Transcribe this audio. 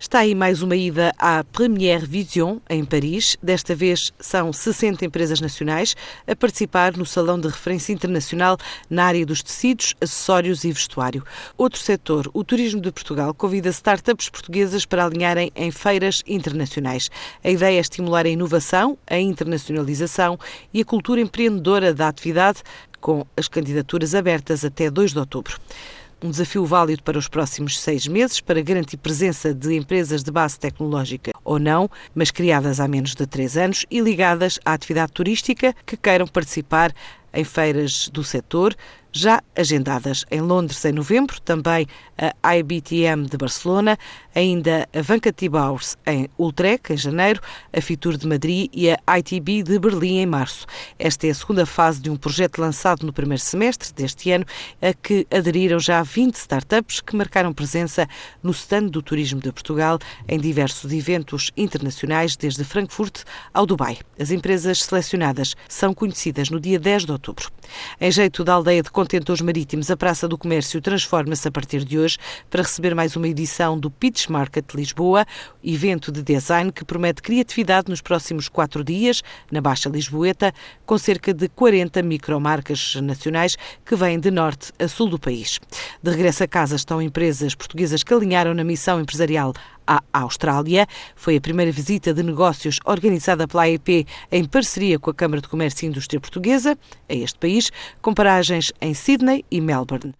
Está aí mais uma ida à Première Vision, em Paris. Desta vez são 60 empresas nacionais a participar no Salão de Referência Internacional na área dos tecidos, acessórios e vestuário. Outro setor, o turismo de Portugal, convida startups portuguesas para alinharem em feiras internacionais. A ideia é estimular a inovação, a internacionalização e a cultura empreendedora da atividade, com as candidaturas abertas até 2 de outubro um desafio válido para os próximos seis meses para garantir presença de empresas de base tecnológica ou não, mas criadas há menos de três anos e ligadas à atividade turística que queiram participar em feiras do setor, já agendadas em Londres em novembro, também a IBTM de Barcelona, ainda a Vancati Bowers em Utrecht em janeiro, a Fitur de Madrid e a ITB de Berlim em março. Esta é a segunda fase de um projeto lançado no primeiro semestre deste ano, a que aderiram já 20 startups que marcaram presença no stand do turismo de Portugal em diversos eventos internacionais, desde Frankfurt ao Dubai. As empresas selecionadas são conhecidas no dia 10 de outubro. Em jeito da aldeia de contentores marítimos, a Praça do Comércio transforma-se a partir de hoje para receber mais uma edição do Pitch Market Lisboa, evento de design que promete criatividade nos próximos quatro dias, na Baixa Lisboeta, com cerca de 40 micromarcas nacionais que vêm de norte a sul do país. De regresso a casa estão empresas portuguesas que alinharam na missão empresarial à Austrália. Foi a primeira visita de negócios organizada pela AEP em parceria com a Câmara de Comércio e Indústria Portuguesa a este país, com paragens em Sydney e Melbourne.